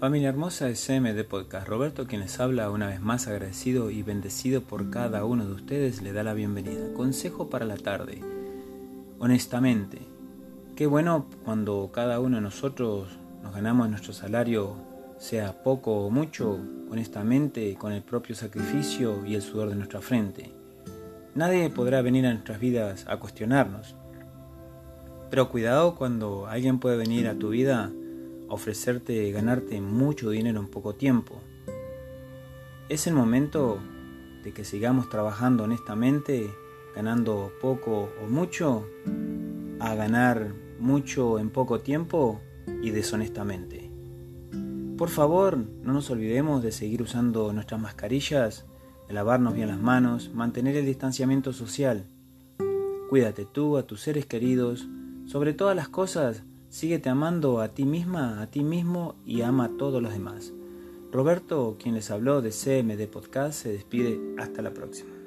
Familia hermosa de CMD Podcast, Roberto quien les habla una vez más agradecido y bendecido por cada uno de ustedes le da la bienvenida. Consejo para la tarde. Honestamente, qué bueno cuando cada uno de nosotros nos ganamos nuestro salario, sea poco o mucho, honestamente, con el propio sacrificio y el sudor de nuestra frente. Nadie podrá venir a nuestras vidas a cuestionarnos. Pero cuidado cuando alguien puede venir a tu vida ofrecerte ganarte mucho dinero en poco tiempo. Es el momento de que sigamos trabajando honestamente, ganando poco o mucho, a ganar mucho en poco tiempo y deshonestamente. Por favor, no nos olvidemos de seguir usando nuestras mascarillas, de lavarnos bien las manos, mantener el distanciamiento social. Cuídate tú, a tus seres queridos, sobre todas las cosas, Síguete amando a ti misma, a ti mismo y ama a todos los demás. Roberto, quien les habló de CMD Podcast, se despide hasta la próxima.